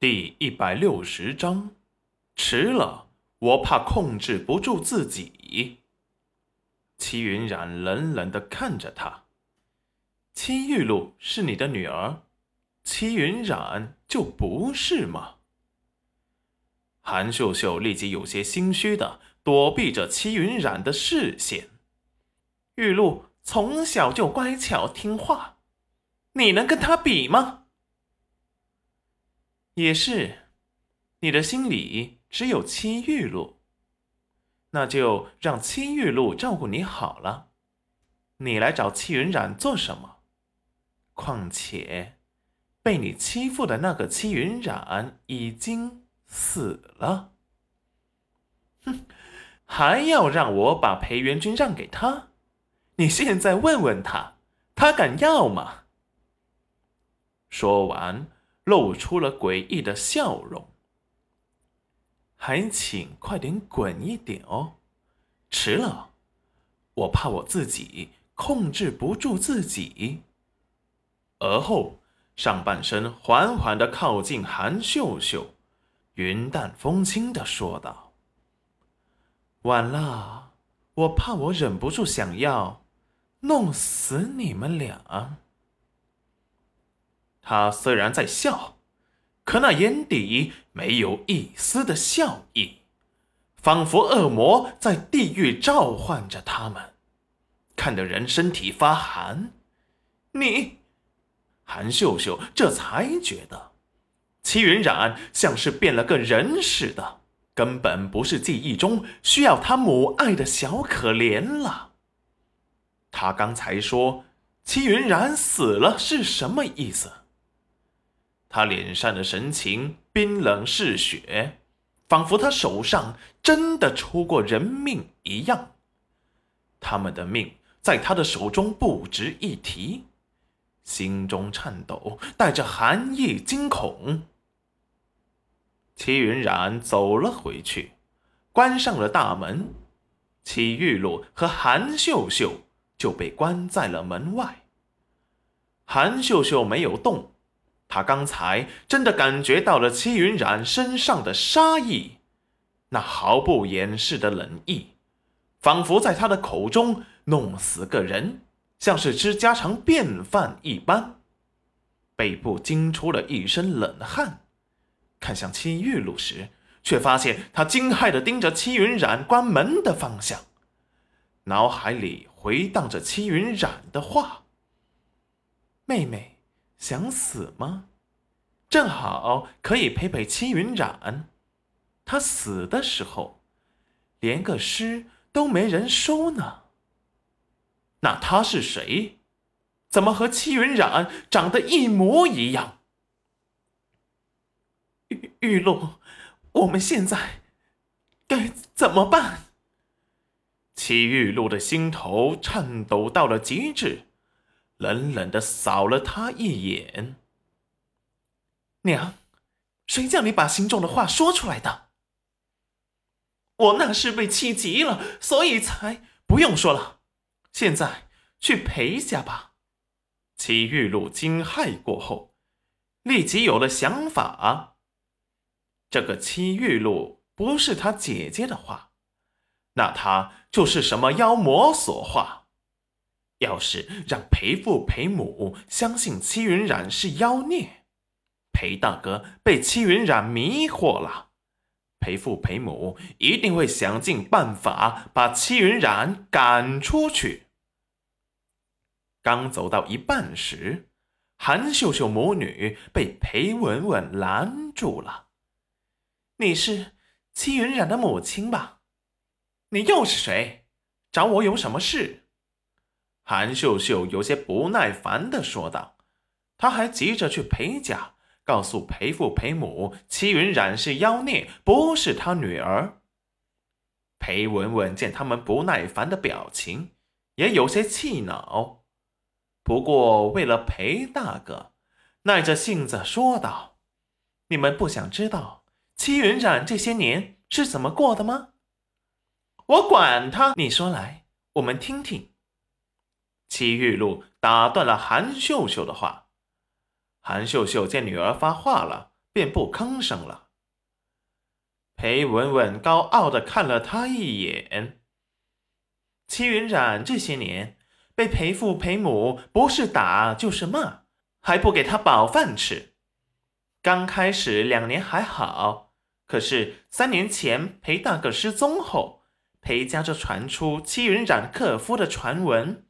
第一百六十章，迟了，我怕控制不住自己。齐云染冷冷的看着他。齐玉露是你的女儿，齐云染就不是吗？韩秀秀立即有些心虚的躲避着齐云染的视线。玉露从小就乖巧听话，你能跟她比吗？也是，你的心里只有戚玉露，那就让戚玉露照顾你好了。你来找戚云染做什么？况且，被你欺负的那个戚云染已经死了。哼，还要让我把裴元君让给他？你现在问问他，他敢要吗？说完，露出了诡异的笑容。还请快点滚一点哦，迟了，我怕我自己控制不住自己。而后，上半身缓缓的靠近韩秀秀，云淡风轻的说道：“晚了，我怕我忍不住想要弄死你们俩。”他虽然在笑，可那眼底没有一丝的笑意，仿佛恶魔在地狱召唤着他们，看得人身体发寒。你。韩秀秀这才觉得，齐云染像是变了个人似的，根本不是记忆中需要他母爱的小可怜了。他刚才说齐云染死了是什么意思？他脸上的神情冰冷嗜血，仿佛他手上真的出过人命一样。他们的命在他的手中不值一提。心中颤抖，带着寒意惊恐。齐云染走了回去，关上了大门。齐玉露和韩秀秀就被关在了门外。韩秀秀没有动，他刚才真的感觉到了戚云染身上的杀意，那毫不掩饰的冷意，仿佛在他的口中弄死个人。像是吃家常便饭一般，背部惊出了一身冷汗，看向戚玉露时，却发现他惊骇的盯着戚云染关门的方向，脑海里回荡着戚云染的话：“妹妹想死吗？正好可以陪陪戚云染。他死的时候，连个尸都没人收呢。”那他是谁？怎么和戚云染长得一模一样？玉玉露，我们现在该怎么办？戚玉露的心头颤抖到了极致，冷冷的扫了他一眼。娘，谁叫你把心中的话说出来的？我那是被气急了，所以才不用说了。现在去裴家吧。齐玉露惊骇过后，立即有了想法。这个戚玉露不是他姐姐的话，那他就是什么妖魔所化。要是让裴父裴母相信戚云染是妖孽，裴大哥被戚云染迷惑了，裴父裴母一定会想尽办法把戚云染赶出去。刚走到一半时，韩秀秀母女被裴文文拦住了。“你是戚云染的母亲吧？你又是谁？找我有什么事？”韩秀秀有些不耐烦的说道。她还急着去裴家，告诉裴父裴母，戚云染是妖孽，不是他女儿。裴文文见他们不耐烦的表情，也有些气恼。不过，为了裴大哥，耐着性子说道：“你们不想知道戚云染这些年是怎么过的吗？我管他！你说来，我们听听。”戚玉露打断了韩秀秀的话。韩秀秀见女儿发话了，便不吭声了。裴文文高傲的看了他一眼。戚云染这些年被裴父裴母不是打就是骂，还不给他饱饭吃。刚开始两年还好，可是三年前裴大哥失踪后，裴家就传出戚云染克夫的传闻，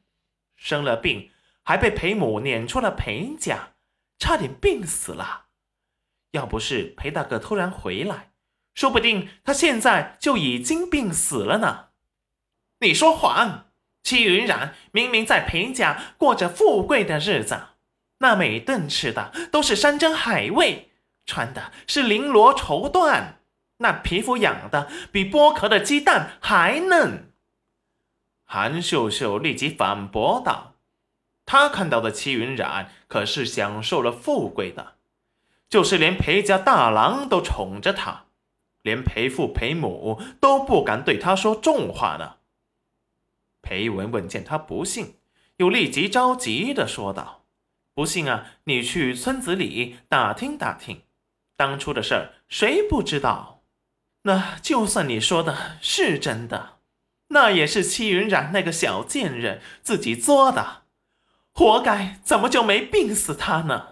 生了病，还被裴母撵出了裴家，差点病死了。要不是裴大哥突然回来。说不定他现在就已经病死了呢。你说谎！戚云染明明在裴家过着富贵的日子，那每顿吃的都是山珍海味，穿的是绫罗绸缎，那皮肤养的比剥壳的鸡蛋还嫩。韩秀秀立即反驳道：“他看到的戚云染可是享受了富贵的，就是连裴家大郎都宠着她。”连裴父裴母都不敢对她说重话呢。裴文文见他不信，又立即着急的说道：“不信啊，你去村子里打听打听，当初的事儿谁不知道？那就算你说的是真的，那也是戚云染那个小贱人自己作的，活该，怎么就没病死他呢？”